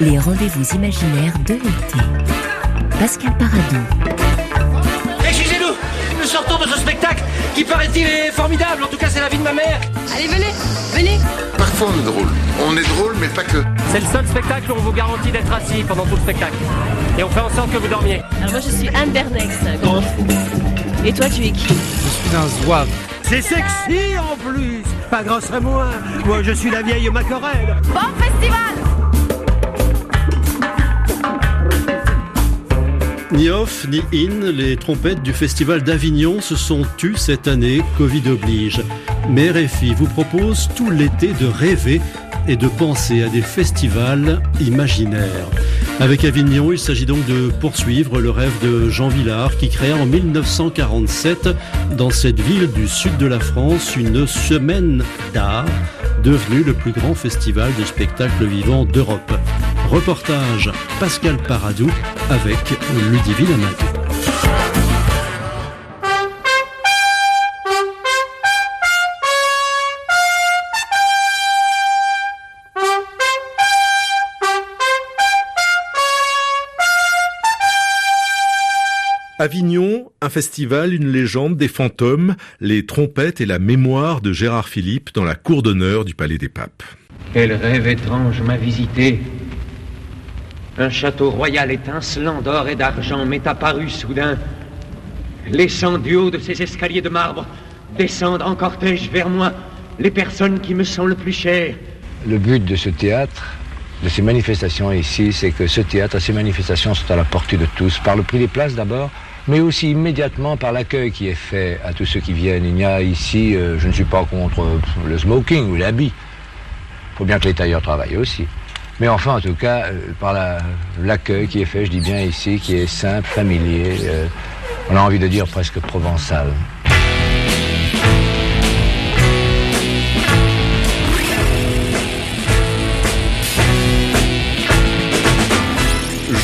les rendez-vous imaginaires de l'été. Pascal Paradou. Excusez-nous, nous sortons de ce spectacle qui paraît-il est formidable. En tout cas, c'est la vie de ma mère. Allez, venez, venez. Parfois on est drôle. On est drôle, mais pas que. C'est le seul spectacle où on vous garantit d'être assis pendant tout le spectacle. Et on fait en sorte que vous dormiez. Alors moi je suis Anne Bernex. Et toi tu es qui? Je suis un zouave. C'est sexy en plus Pas grâce à moi Moi je suis la vieille Macorelle Bon festival Ni off ni in, les trompettes du Festival d'Avignon se sont tues cette année, Covid oblige. Mais RFI vous propose tout l'été de rêver et de penser à des festivals imaginaires. Avec Avignon, il s'agit donc de poursuivre le rêve de Jean Villard qui créa en 1947 dans cette ville du sud de la France une semaine d'art devenu le plus grand festival de spectacles vivants d'Europe. Reportage Pascal Paradou avec Ludivine Amadou. Avignon, un festival, une légende, des fantômes, les trompettes et la mémoire de Gérard Philippe dans la cour d'honneur du Palais des Papes. Quel rêve étrange m'a visité. Un château royal étincelant d'or et d'argent m'est apparu soudain, laissant du haut de ces escaliers de marbre descendre en cortège vers moi les personnes qui me sont le plus chères. Le but de ce théâtre, de ces manifestations ici, c'est que ce théâtre, ces manifestations sont à la portée de tous, par le prix des places d'abord, mais aussi immédiatement par l'accueil qui est fait à tous ceux qui viennent. Il y a ici, euh, je ne suis pas contre euh, le smoking ou l'habit. Il faut bien que les tailleurs travaillent aussi. Mais enfin, en tout cas, euh, par la- l'accueil qui est fait, je dis bien ici, qui est simple, familier, on a envie de dire presque provençal.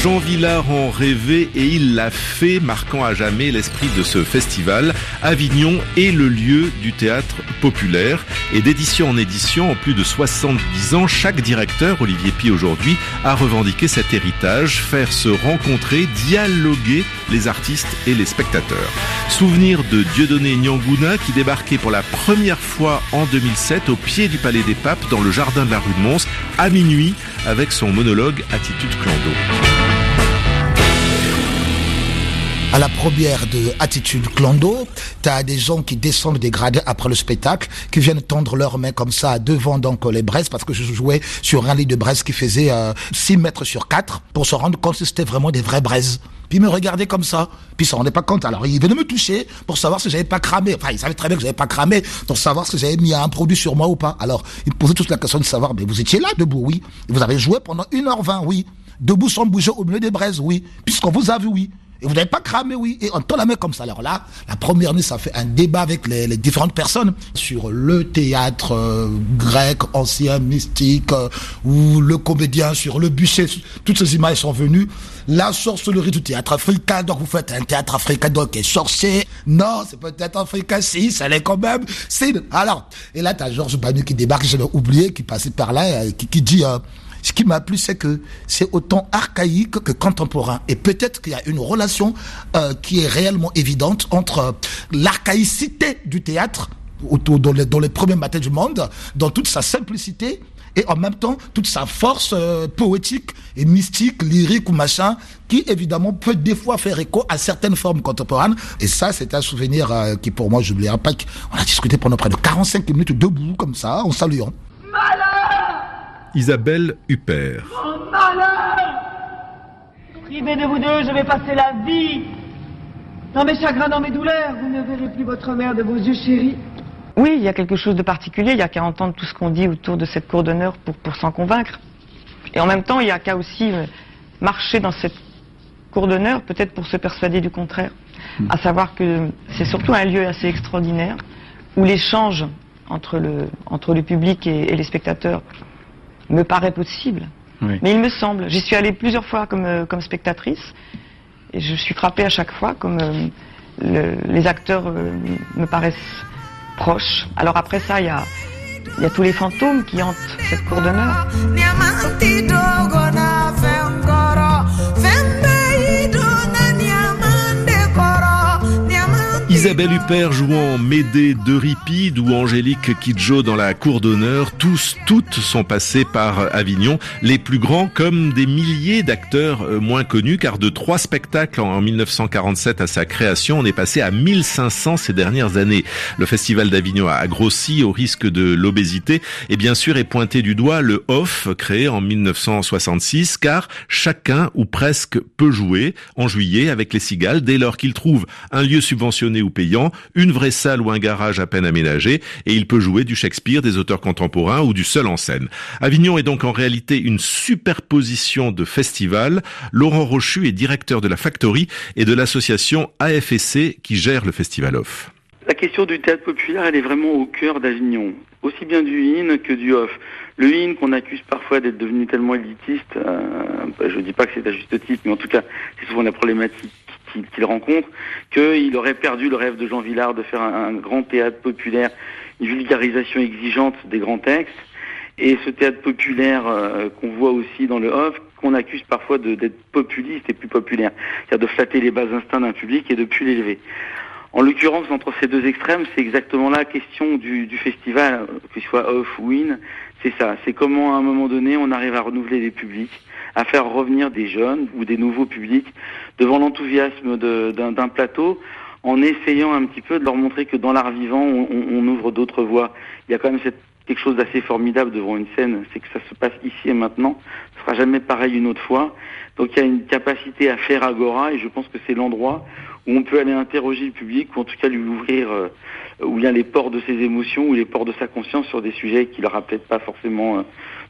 Jean Villard en rêvait et il l'a fait, marquant à jamais l'esprit de ce festival. Avignon est le lieu du théâtre populaire et d'édition en édition, en plus de 70 ans, chaque directeur, Olivier Pi aujourd'hui, a revendiqué cet héritage, faire se rencontrer, dialoguer les artistes et les spectateurs. Souvenir de Dieudonné Nyanguna qui débarquait pour la première fois en 2007 au pied du Palais des Papes dans le jardin de la rue de Mons à minuit avec son monologue Attitude Clando. À la première de Attitude Clando, t'as des gens qui descendent des gradés après le spectacle, qui viennent tendre leurs mains comme ça devant donc les braises, parce que je jouais sur un lit de braise qui faisait euh, 6 mètres sur 4, pour se rendre compte que c'était vraiment des vraies braises. Puis ils me regardaient comme ça, puis ils se rendaient pas compte. Alors ils venaient me toucher pour savoir si j'avais pas cramé. Enfin, ils savaient très bien que j'avais pas cramé, pour savoir si j'avais mis un produit sur moi ou pas. Alors ils me posaient toute la question de savoir, mais vous étiez là debout, oui. Vous avez joué pendant 1h20, oui. Debout sans bouger au milieu des braises, oui. Puisqu'on vous a vu, oui. Et vous n'avez pas cramé, oui. Et on tend la main comme ça. Alors là, la première nuit, ça fait un débat avec les, les différentes personnes sur le théâtre euh, grec, ancien, mystique, euh, ou le comédien sur le bûcher. Toutes ces images sont venues. La sorcellerie du théâtre africain. Donc vous faites un théâtre africain donc est sorcier. Non, c'est théâtre africain. Si, ça l'est quand même. Si. Alors, et là, t'as Georges Banu qui débarque, je l'ai oublié, qui passait par là, euh, qui, qui dit... euh, ce qui m'a plu, c'est que c'est autant archaïque que contemporain. Et peut-être qu'il y a une relation euh, qui est réellement évidente entre euh, l'archaïcité du théâtre, autour, dans, les, premiers matins du monde, dans toute sa simplicité, et en même temps toute sa force euh, poétique et mystique, lyrique ou machin, qui évidemment peut des fois faire écho à certaines formes contemporaines. Et ça, c'est un souvenir qui pour moi, j'oublierai pas. On a discuté pendant près de 45 minutes debout, comme ça, en saluant. Isabelle Huppert. Privé de vous deux, je vais passer la vie. Dans mes chagrins, dans mes douleurs, vous ne verrez plus votre mère de vos yeux chéris. Oui, il y a quelque chose de particulier. Il y a qu'à entendre tout ce qu'on dit autour de cette cour d'honneur pour, pour s'en convaincre. Et en même temps, il y a qu'à aussi euh, marcher dans cette cour d'honneur, peut-être pour se persuader du contraire. À savoir que c'est surtout un lieu assez extraordinaire où l'échange entre le, entre le public et, et les spectateurs me paraît possible. Mais il me semble, j'y suis allée plusieurs fois comme, euh, comme spectatrice et je suis frappée à chaque fois comme euh, le- les acteurs euh, me paraissent proches. Alors après ça, il y a, il y a tous les fantômes qui hantent cette cour d'honneur. Isabelle Huppert jouant Médée d'Euripide ou Angélique Kidjo dans la cour d'honneur, tous, toutes sont passées par Avignon, les plus grands comme des milliers d'acteurs euh, moins connus, car de trois spectacles en 1947 à sa création, on est passé à 1500 ces dernières années. Le Festival d'Avignon a grossi au risque de l'obésité et bien sûr est pointé du doigt le OFF créé en 1966, car chacun ou presque peut jouer en juillet avec les cigales dès lors qu'il trouve un lieu subventionné ou payant, une vraie salle ou un garage à peine aménagé, et il peut jouer du Shakespeare, des auteurs contemporains ou du seul en scène. Avignon est donc en réalité une superposition de festivals. Laurent Rochu est directeur de la Factory et de l'association AFSC qui gère le Festival Off. La question du théâtre populaire, elle est vraiment au cœur d'Avignon, aussi bien du in que du off. Le in qu'on accuse parfois d'être devenu tellement élitiste, euh, bah, je ne dis pas que c'est à juste titre, mais en tout cas, c'est souvent la problématique qu'il rencontre, qu'il aurait perdu le rêve de Jean Villard de faire un, grand théâtre populaire, une vulgarisation exigeante des grands textes, et ce théâtre populaire euh, qu'on voit aussi dans le off, qu'on accuse parfois d'être populiste et plus populaire, c'est-à-dire de flatter les bas instincts d'un public et de plus l'élever. En l'occurrence, entre ces deux extrêmes, c'est exactement la question du, du festival, qu'il soit off ou in, c'est ça, c'est comment à un moment donné on arrive à renouveler les publics, à faire revenir des jeunes ou des nouveaux publics devant l'enthousiasme d'un plateau en essayant un petit peu de leur montrer que dans l'art vivant, on, on, ouvre d'autres voies. Il y a quand même cette, quelque chose d'assez formidable devant une scène, c'est que ça se passe ici et maintenant, ce sera jamais pareil une autre fois. Donc il y a une capacité à faire agora et je pense que c'est l'endroit où on peut aller interroger le public ou en tout cas lui ouvrir où il y a les ports de ses émotions ou les ports de sa conscience sur des sujets qu'il n'aura peut-être pas forcément euh,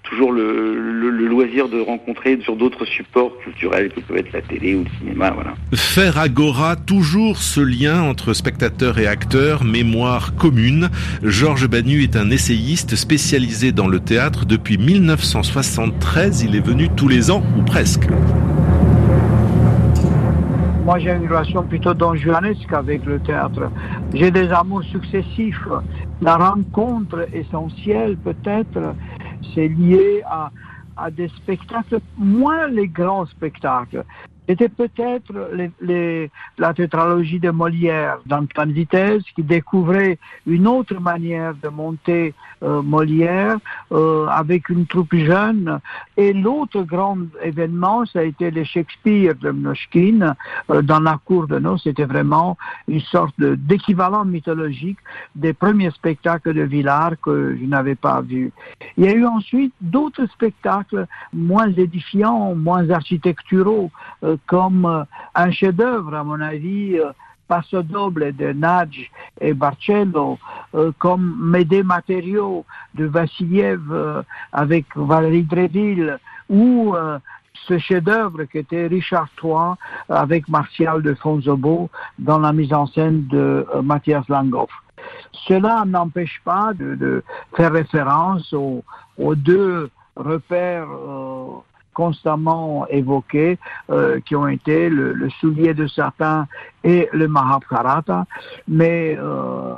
toujours le, loisir de rencontrer sur d'autres supports culturels que peuvent être la télé ou le cinéma. Voilà. Faire agora, toujours ce lien entre spectateurs et acteurs, mémoire commune. Georges Banu est un essayiste spécialisé dans le théâtre depuis 1973. Il est venu tous les ans ou presque. Moi, j'ai une relation plutôt donjuanesque avec le théâtre. J'ai des amours successifs. La rencontre essentielle, peut-être, c'est lié à, des spectacles, moins les grands spectacles. C'était peut-être la tétralogie de Molière d'Antoine Vitesse qui découvrait une autre manière de monter euh, Molière euh, avec une troupe jeune. Et l'autre grand événement, ça a été le Shakespeare de Mnochkin euh, dans la cour de nos. C'était vraiment une sorte d'équivalent mythologique des premiers spectacles de Villard que je n'avais pas vus. Il y a eu ensuite d'autres spectacles moins édifiants, moins architecturaux, comme un chef-d'œuvre, à mon avis, Passo Doble de Nadj et Barcello, euh, comme Médée Matériaux de Vassiliev euh, avec Valérie Dreville, ou euh, ce chef-d'œuvre qui était Richard III avec Martial de Fonzobo dans la mise en scène de Mathias Langhoff. Cela n'empêche pas de, faire référence aux, deux repères constamment évoqués, euh, qui ont été le, soulier de certains et le Mahabharata. Mais euh,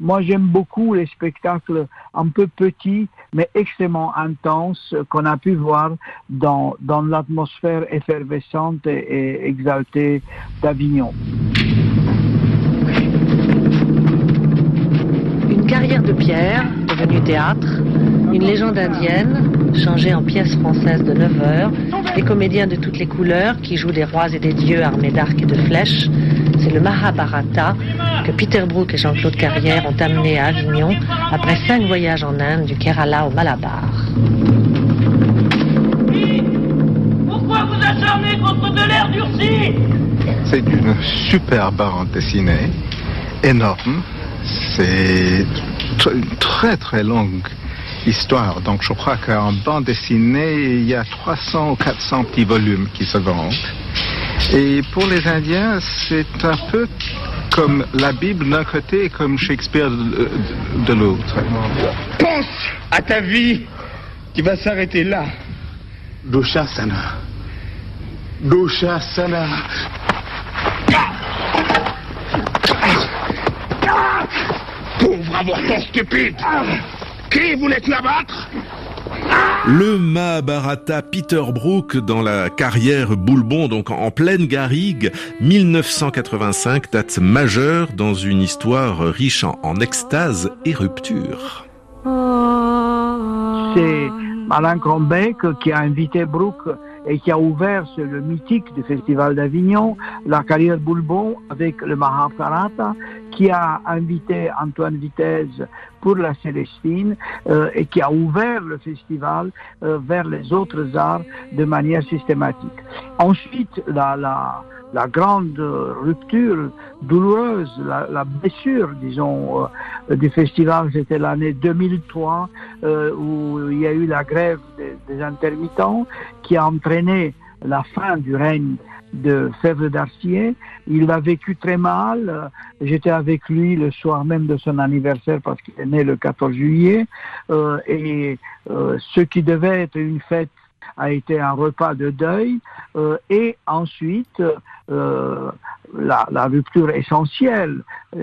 moi, j'aime beaucoup les spectacles un peu petits, mais extrêmement intenses qu'on a pu voir dans, dans l'atmosphère effervescente et exaltée d'Avignon. Une carrière de pierre, devenue théâtre, une légende indienne, changée en pièce française de 9 heures, des comédiens de toutes les couleurs qui jouent des rois et des dieux armés d'arcs et de flèches. C'est le Mahabharata que Peter Brook et Jean-Claude Carrière ont amené à Avignon après cinq voyages en Inde du Kerala au Malabar. Pourquoi vous acharnez contre de l'air durci C'est une super bande dessinée, énorme. C'est une très très longue histoire. Donc je crois qu'en bande dessinée, il y a 300 ou 400 petits volumes qui se vendent. Et pour les Indiens, c'est un peu comme la Bible d'un côté et comme Shakespeare de, l'autre. Pense à ta vie qui va s'arrêter là. Sana. Sana. Stupide qui abattre? Le Mahabharata Peter Brook dans la carrière Boulbon, donc en pleine garrigue, 1985, date majeure dans une histoire riche en, en extase et rupture. C'est Alain Crombeck qui a invité Brook et qui a ouvert sur le mythique du Festival d'Avignon, la carrière Boulbon avec le Mahabharata, qui a invité Antoine Vitesse pour la Célestine euh, et qui a ouvert le festival euh, vers les autres arts de manière systématique. Ensuite, la, la, la grande rupture douloureuse, la, la blessure, disons, euh, du festival, c'était l'année 2003 euh, où il y a eu la grève des, des intermittents qui a entraîné la fin du règne de Fèvre d'Arcier. Il l'a vécu très mal. J'étais avec lui le soir même de son anniversaire parce qu'il est né le 14 juillet. Euh, et euh, ce qui devait être une fête a été un repas de deuil. Euh, et ensuite, euh, la, la, rupture essentielle,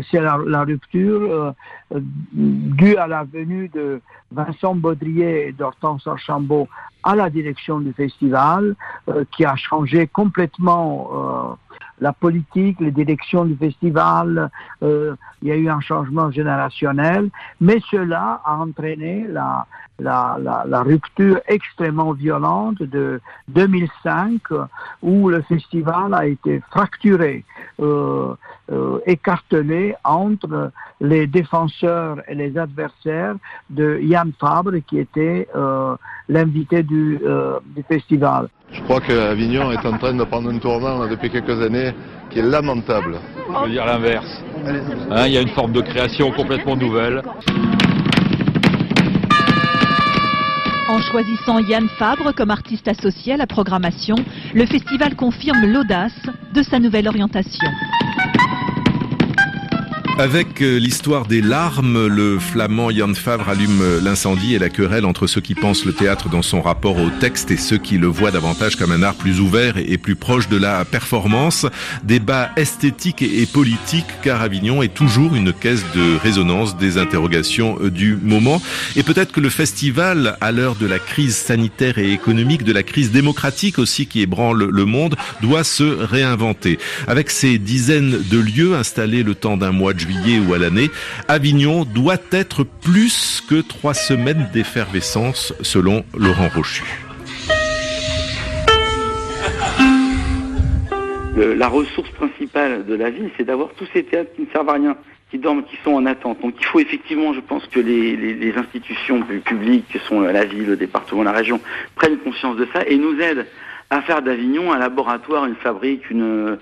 c'est la, la, rupture euh, due à la venue de Vincent Baudrier et d'Hortense Archambault à la direction du festival, euh, qui a changé complètement euh, la politique, les directions du festival. il y a eu un changement générationnel, mais cela a entraîné la, la, rupture extrêmement violente de 2005 où le festival a été fracturé, euh, euh, écartelé entre les défenseurs et les adversaires de Yann Fabre qui était euh, l'invité du, du, festival. Je crois que Avignon est en train de prendre un tournant là, depuis quelques années qui est lamentable. Je veux dire l'inverse. Hein, il y a une forme de création complètement nouvelle. En choisissant Yann Fabre comme artiste associé à la programmation, le festival confirme l'audace de sa nouvelle orientation. Avec l'histoire des larmes, le flamand Yann Favre allume l'incendie et la querelle entre ceux qui pensent le théâtre dans son rapport au texte et ceux qui le voient davantage comme un art plus ouvert et plus proche de la performance. Débat esthétique et politique car Avignon est toujours une caisse de résonance des interrogations du moment. Et peut-être que le festival, à l'heure de la crise sanitaire et économique, de la crise démocratique aussi qui ébranle le monde, doit se réinventer. Avec ces dizaines de lieux installés le temps d'un mois de juillet ou à l'année, Avignon doit être plus que trois semaines d'effervescence selon Laurent Rochu. La ressource principale de la ville, c'est d'avoir tous ces théâtres qui ne servent à rien, qui dorment, qui sont en attente. Donc il faut effectivement, je pense, que les, les, les institutions publiques, que sont la ville, le département, la région, prennent conscience de ça et nous aident à faire d'Avignon un laboratoire, une fabrique, une,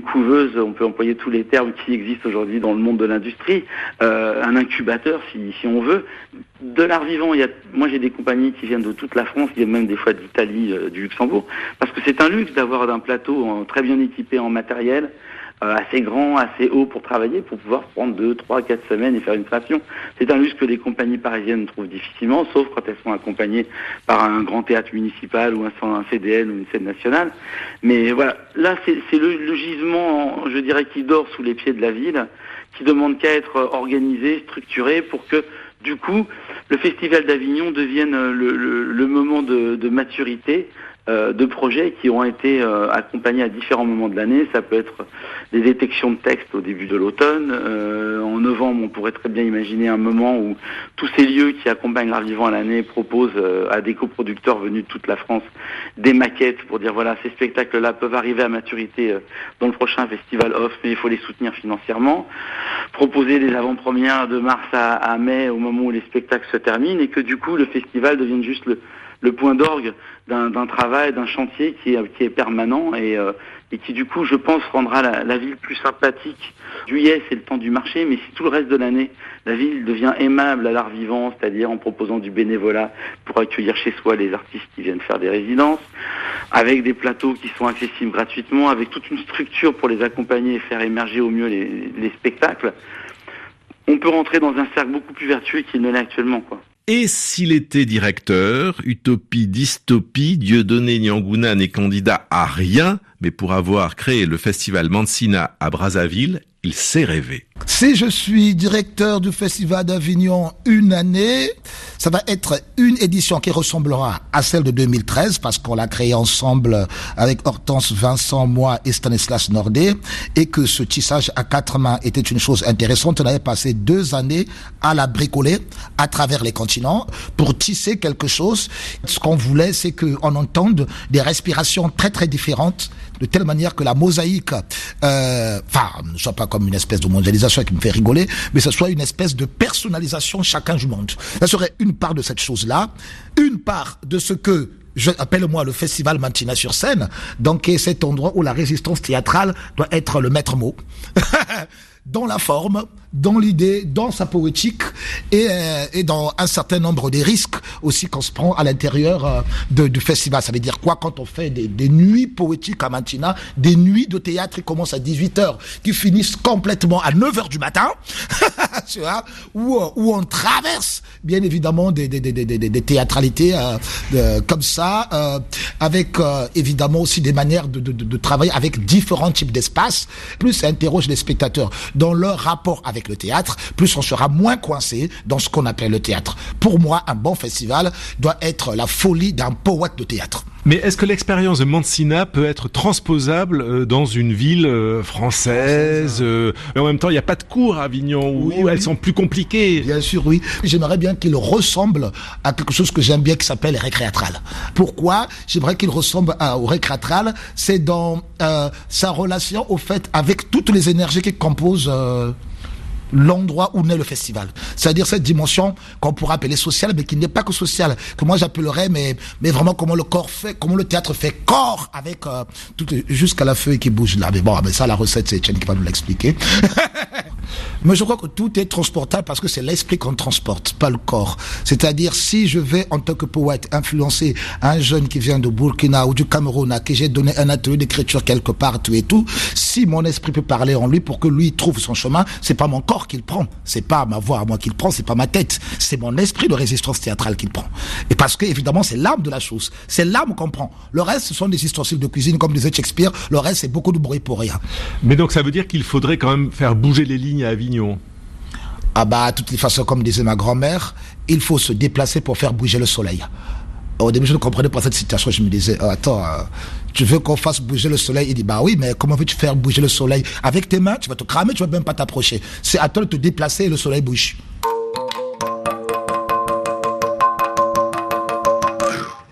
couveuse, on peut employer tous les termes qui existent aujourd'hui dans le monde de l'industrie, euh, un incubateur si, on veut, de l'art vivant. Moi j'ai des compagnies qui viennent de toute la France, il y même des fois d'Italie, euh, du Luxembourg, parce que c'est un luxe d'avoir un plateau euh, très bien équipé en matériel, assez grand, assez haut pour travailler, pour pouvoir prendre deux, trois, quatre semaines et faire une création. C'est un luxe que les compagnies parisiennes trouvent difficilement, sauf quand elles sont accompagnées par un grand théâtre municipal ou un, CDN ou une scène nationale. Mais voilà, là c'est le, gisement, je dirais, qui dort sous les pieds de la ville, qui demande qu'à être organisé, structuré pour que du coup, le Festival d'Avignon devienne le, moment de, maturité euh, de projets qui ont été euh, accompagnés à différents moments de l'année. Ça peut être des détections de textes au début de l'automne. Euh, en novembre, on pourrait très bien imaginer un moment où tous ces lieux qui accompagnent l'art vivant à l'année proposent euh, à des coproducteurs venus de toute la France des maquettes pour dire voilà, ces spectacles-là peuvent arriver à maturité euh, dans le prochain festival off, mais il faut les soutenir financièrement. Proposer des avant-premières de mars à mai au moment où les spectacles se terminent et que du coup le festival devienne juste le le point d'orgue d'un travail, d'un chantier qui est, permanent et, euh, et, qui du coup, je pense, rendra la, ville plus sympathique. Juillet, c'est le temps du marché, mais si tout le reste de l'année, la ville devient aimable à l'art vivant, c'est-à-dire en proposant du bénévolat pour accueillir chez soi les artistes qui viennent faire des résidences, avec des plateaux qui sont accessibles gratuitement, avec toute une structure pour les accompagner et faire émerger au mieux les, les spectacles, on peut rentrer dans un cercle beaucoup plus vertueux qu'il ne l'est actuellement, quoi. Et s'il était directeur, utopie, dystopie, Dieudonné Nyanguna n'est candidat à rien, mais pour avoir créé le festival Mansina à Brazzaville, il sait. Si je suis directeur du Festival d'Avignon une année, ça va être une édition qui ressemblera à celle de 2013 parce qu'on l'a créée ensemble avec Hortense, Vincent, moi et Stanislas Nordé et que ce tissage à quatre mains était une chose intéressante. On avait passé deux années à la bricoler à travers les continents pour tisser quelque chose. Ce qu'on voulait, c'est qu'on entende des respirations très très différentes de telle manière que la mosaïque, euh, enfin, ne soit pas comme une espèce de mondialisation qui me fait rigoler, mais ce soit une espèce de personnalisation chacun du monde. Ça serait une part de cette chose-là, une part de ce que je appelle-moi le festival Mantina sur scène, donc est cet endroit où la résistance théâtrale doit être le maître mot. dans la forme, dans l'idée, dans sa poétique et, euh, et, dans un certain nombre des risques aussi qu'on se prend à l'intérieur euh, du festival. Ça veut dire quoi quand on fait des, des, nuits poétiques à Mantina, des nuits de théâtre qui commencent à 18h, qui finissent complètement à 9h du matin, vois, où, où on traverse bien évidemment des, des, des, des théâtralités euh, comme ça, euh, avec euh, évidemment aussi des manières de, de, de travailler avec différents types d'espaces, plus ça interroge les spectateurs dans leur rapport avec le théâtre, plus on sera moins coincé dans ce qu'on appelle le théâtre. Pour moi, un bon festival doit être la folie d'un poète de théâtre. Mais est-ce que l'expérience de Mansina peut être transposable dans une ville française Mais en même temps, il n'y a pas de cours à Avignon où, oui, où oui. elles sont plus compliquées. Bien sûr, oui. J'aimerais bien qu'il ressemble à quelque chose que j'aime bien qui s'appelle récréatral. Pourquoi J'aimerais qu'il ressemble à, au récréatral? C'est dans euh, sa relation au fait avec toutes les énergies qui composent euh, l'endroit où naît le festival. C'est-à-dire cette dimension qu'on pourrait appeler sociale, mais qui n'est pas que sociale, que moi j'appellerais, mais, mais vraiment comment le corps fait, comment le théâtre fait corps avec euh, tout, jusqu'à la feuille qui bouge là. Mais bon, mais ça, la recette, c'est Etienne qui va nous l'expliquer. mais je crois que tout est transportable parce que c'est l'esprit qu'on transporte, pas le corps. C'est-à-dire, si je vais, en tant que poète, influencer un jeune qui vient de Burkina ou du Cameroun, à qui j'ai donné un atelier d'écriture quelque part, tout et tout, si mon esprit peut parler en lui pour que lui trouve son chemin, c'est pas mon corps qu'il prend, c'est pas ma voix à moi qu'il prend, c'est pas ma tête, c'est mon esprit de résistance théâtrale qu'il prend. Et parce que, évidemment, c'est l'âme de la chose, c'est l'âme qu'on prend. Le reste, ce sont des ustensiles de cuisine, comme disait Shakespeare, le reste, c'est beaucoup de bruit pour rien. Mais donc, ça veut dire qu'il faudrait quand même faire bouger les lignes à Avignon? Ah bah, de toutes les façons, comme disait ma grand-mère, il faut se déplacer pour faire bouger le soleil. Au début, je ne comprenais pas cette situation. Je me disais, oh, attends, euh, tu veux qu'on fasse bouger le soleil? Il dit, bah oui, mais comment veux-tu faire bouger le soleil? Avec tes mains, tu vas te cramer, tu vas même pas t'approcher. C'est à toi de te déplacer et le soleil bouge.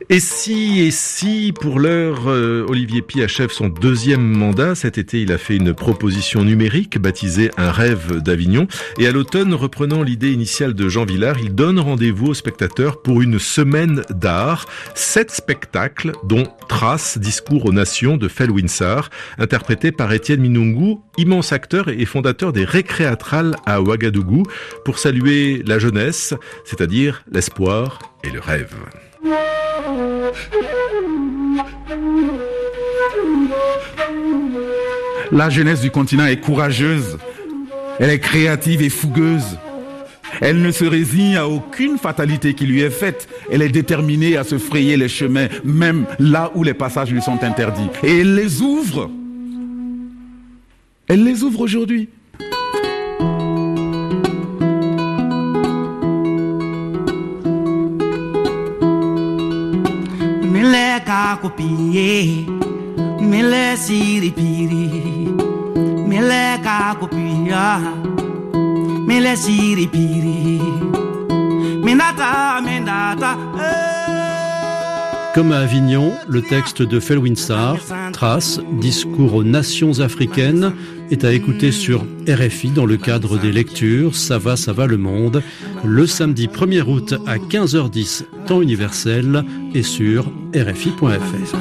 Et si, et si, pour l'heure, euh, Olivier Pi achève son deuxième mandat. Cet été, il a fait une proposition numérique baptisée Un rêve d'Avignon. Et à l'automne, reprenant l'idée initiale de Jean Villard, il donne rendez-vous aux spectateurs pour une semaine d'art. Sept spectacles, dont Trace, discours aux nations de Fel Winsar, interprété par Étienne Minungu, immense acteur et fondateur des récréatrales à Ouagadougou, pour saluer la jeunesse, c'est-à-dire l'espoir et le rêve. La jeunesse du continent est courageuse, elle est créative et fougueuse. Elle ne se résigne à aucune fatalité qui lui est faite. Elle est déterminée à se frayer les chemins, même là où les passages lui sont interdits. Et elle les ouvre. Elle les ouvre aujourd'hui. Copier, me le siripiri, me le copia, me le siripiri, me nata, me nata. Comme à Avignon, le texte de Felwinsar, Trace, discours aux nations africaines, est à écouter sur RFI dans le cadre des lectures Ça va, ça va le monde, le samedi 1er août à 15h10, temps universel, et sur rfi.fr.